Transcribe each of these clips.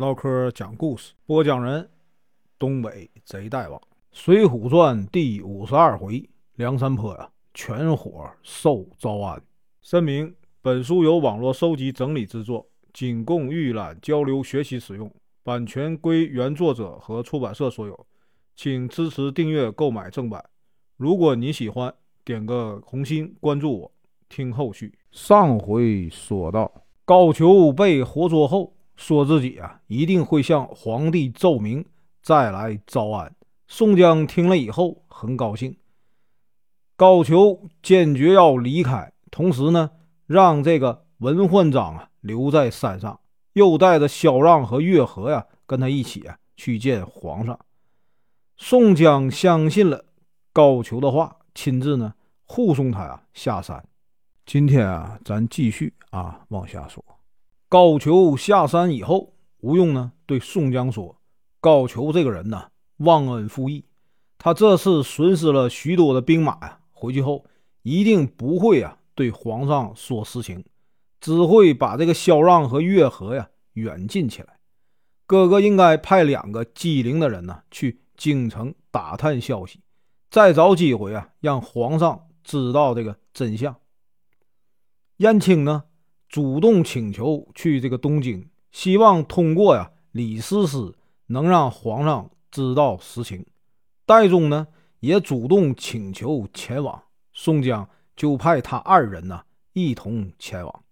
唠嗑讲故事，播讲人：东北贼大王，《水浒传》第五十二回：梁山泊呀，全伙受招安。声明：本书由网络收集整理制作，仅供预览、交流、学习使用，版权归原作者和出版社所有，请支持订阅、购买正版。如果你喜欢，点个红心，关注我，听后续。上回说到，高俅被活捉后，说自己啊一定会向皇帝奏明，再来招安。宋江听了以后很高兴，高俅坚决要离开，同时呢，让这个文焕章啊留在山上，又带着萧让和月和呀跟他一起啊去见皇上。宋江相信了。高俅的话，亲自呢护送他呀下山。今天啊，咱继续啊往下说。高俅下山以后，吴用呢对宋江说：“高俅这个人呢忘恩负义，他这次损失了许多的兵马呀，回去后一定不会啊对皇上说实情，只会把这个萧让和月和呀远近起来。哥哥应该派两个机灵的人呢去京城打探消息。”再找机会啊，让皇上知道这个真相。燕青呢，主动请求去这个东京，希望通过呀李师师能让皇上知道实情。戴宗呢，也主动请求前往，宋江就派他二人呢一同前往。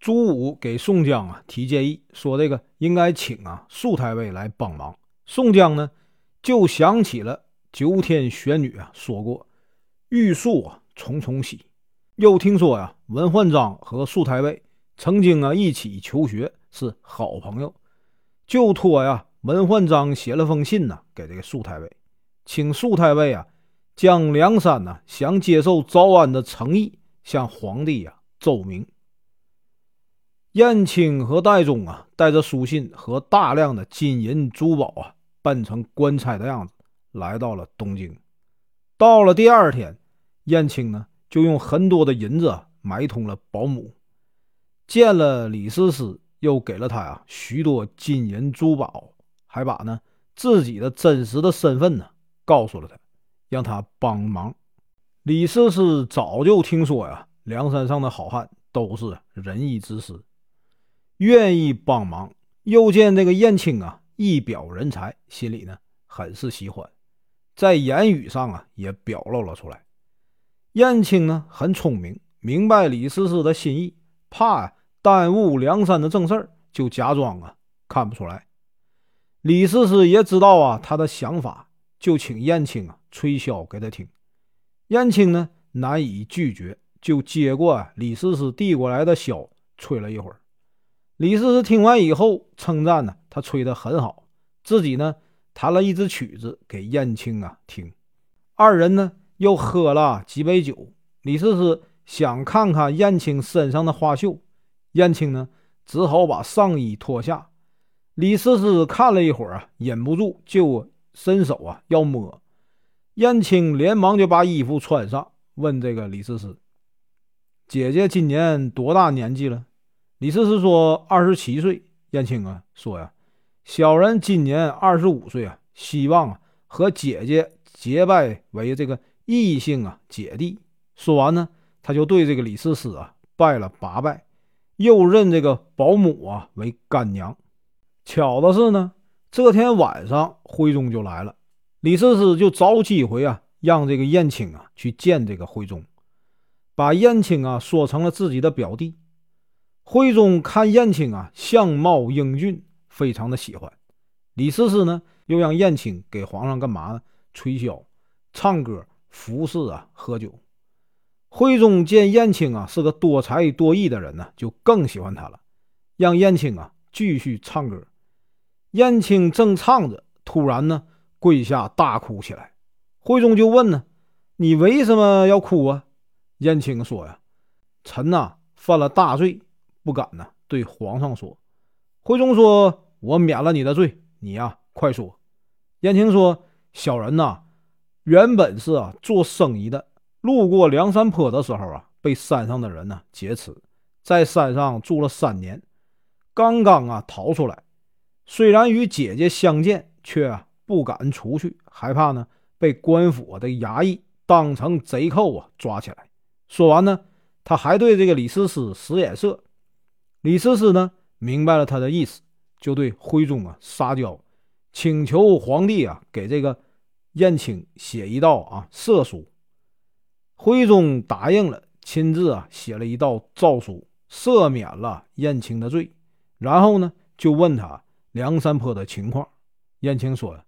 朱武给宋江啊提建议，说这个应该请啊素太尉来帮忙。宋江呢就想起了。九天玄女啊说过：“玉树啊重重喜。”又听说呀，文焕章和素太尉曾经啊一起求学，是好朋友，就托呀文焕章写了封信呢给这个素太尉，请素太尉啊将梁山呢想接受招安的诚意向皇帝呀奏明。燕青和戴宗啊带着书信和大量的金银珠宝啊扮成官差的样子。来到了东京，到了第二天，燕青呢就用很多的银子买通了保姆，见了李师师，又给了他呀许多金银珠宝，还把呢自己的真实的身份呢告诉了他，让他帮忙。李师师早就听说呀，梁山上的好汉都是仁义之师，愿意帮忙。又见这个燕青啊一表人才，心里呢很是喜欢。在言语上啊，也表露了出来。燕青呢很聪明，明白李师师的心意，怕耽误梁山的正事儿，就假装啊看不出来。李师师也知道啊他的想法，就请燕青啊吹箫给他听。燕青呢难以拒绝，就接过李师师递过来的箫，吹了一会儿。李师师听完以后，称赞呢他吹得很好，自己呢。弹了一支曲子给燕青啊听，二人呢又喝了几杯酒。李师师想看看燕青身上的花绣，燕青呢只好把上衣脱下。李师师看了一会儿啊，忍不住就伸手啊要摸，燕青连忙就把衣服穿上，问这个李师师：“姐姐今年多大年纪了？”李师师说：“二十七岁。”燕青啊说呀。小人今年二十五岁啊，希望啊和姐姐结拜为这个异姓啊姐弟。说完呢，他就对这个李师师啊拜了八拜，又认这个保姆啊为干娘。巧的是呢，这天晚上徽宗就来了，李师师就找机会啊让这个燕青啊去见这个徽宗，把燕青啊说成了自己的表弟。徽宗看燕青啊相貌英俊。非常的喜欢，李师师呢又让燕青给皇上干嘛呢？吹箫、唱歌、服侍啊，喝酒。徽宗见燕青啊是个多才多艺的人呢，就更喜欢他了，让燕青啊继续唱歌。燕青正唱着，突然呢跪下大哭起来。徽宗就问呢：“你为什么要哭啊？”燕青说：“呀，臣呐犯了大罪，不敢呢对皇上说。”徽宗说。我免了你的罪，你呀，快说。燕青说：“小人呐，原本是啊做生意的，路过梁山坡的时候啊，被山上的人呢劫持，在山上住了三年，刚刚啊逃出来。虽然与姐姐相见，却不敢出去，害怕呢被官府的衙役当成贼寇啊抓起来。说完呢，他还对这个李师师使眼色。李师师呢明白了他的意思，就对徽宗啊撒娇，请求皇帝啊给这个燕青写一道啊赦书。徽宗答应了，亲自啊写了一道诏书，赦免了燕青的罪。然后呢，就问他梁山泊的情况。燕青说：“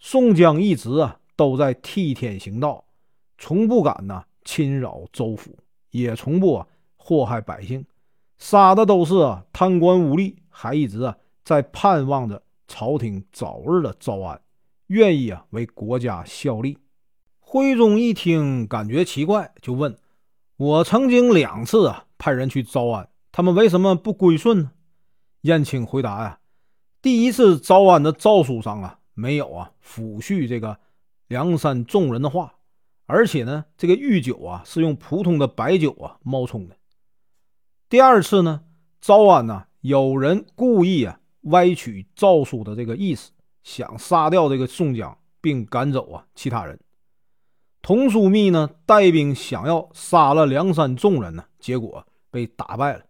宋江一直啊都在替天行道，从不敢呢侵扰州府，也从不祸害百姓，杀的都是啊贪官污吏，还一直啊在盼望着朝廷早日的招安，愿意啊为国家效力。”徽宗一听，感觉奇怪，就问：“我曾经两次啊派人去招安，他们为什么不归顺呢？”燕青回答：“呀，第一次招安的诏书上啊没有啊抚恤这个梁山众人的话，而且呢这个御酒啊是用普通的白酒啊冒充的。第二次呢招安呢有人故意啊歪曲诏书的这个意思，想杀掉这个宋江，并赶走啊其他人。”童枢密呢带兵想要杀了梁山众人呢，结果被打败了。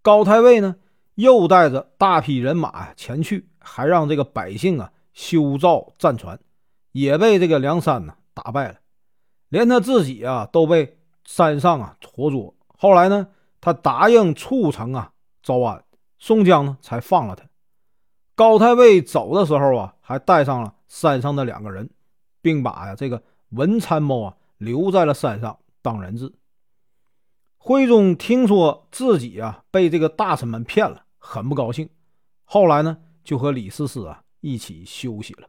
高太尉呢又带着大批人马前去，还让这个百姓啊修造战船，也被这个梁山呢打败了。连他自己啊都被山上啊活捉。后来呢，他答应促成啊招安，宋江呢才放了他。高太尉走的时候啊，还带上了山上的两个人，并把呀这个。文参谋啊，留在了山上当人质。徽宗听说自己啊被这个大臣们骗了，很不高兴。后来呢，就和李师师啊一起休息了。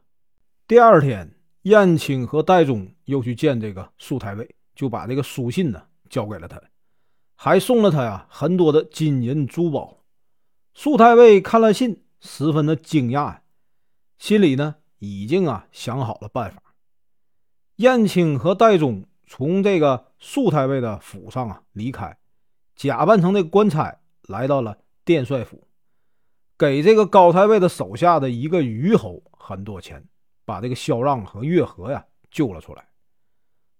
第二天，燕青和戴宗又去见这个苏太尉，就把这个书信呢交给了他，还送了他呀很多的金银珠宝。苏太尉看了信，十分的惊讶呀，心里呢已经啊想好了办法。燕青和戴宗从这个素太尉的府上啊离开，假扮成这个官差，来到了殿帅府，给这个高太尉的手下的一个虞侯很多钱，把这个萧让和月和呀救了出来。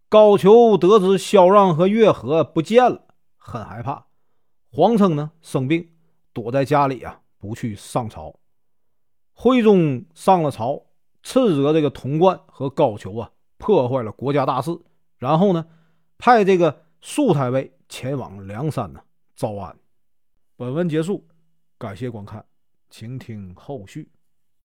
高俅得知萧让和月和不见了，很害怕。黄称呢生病，躲在家里啊不去上朝。徽宗上了朝，斥责这个童贯和高俅啊。破坏了国家大事，然后呢，派这个素太尉前往梁山呢招安。本文结束，感谢观看，请听后续。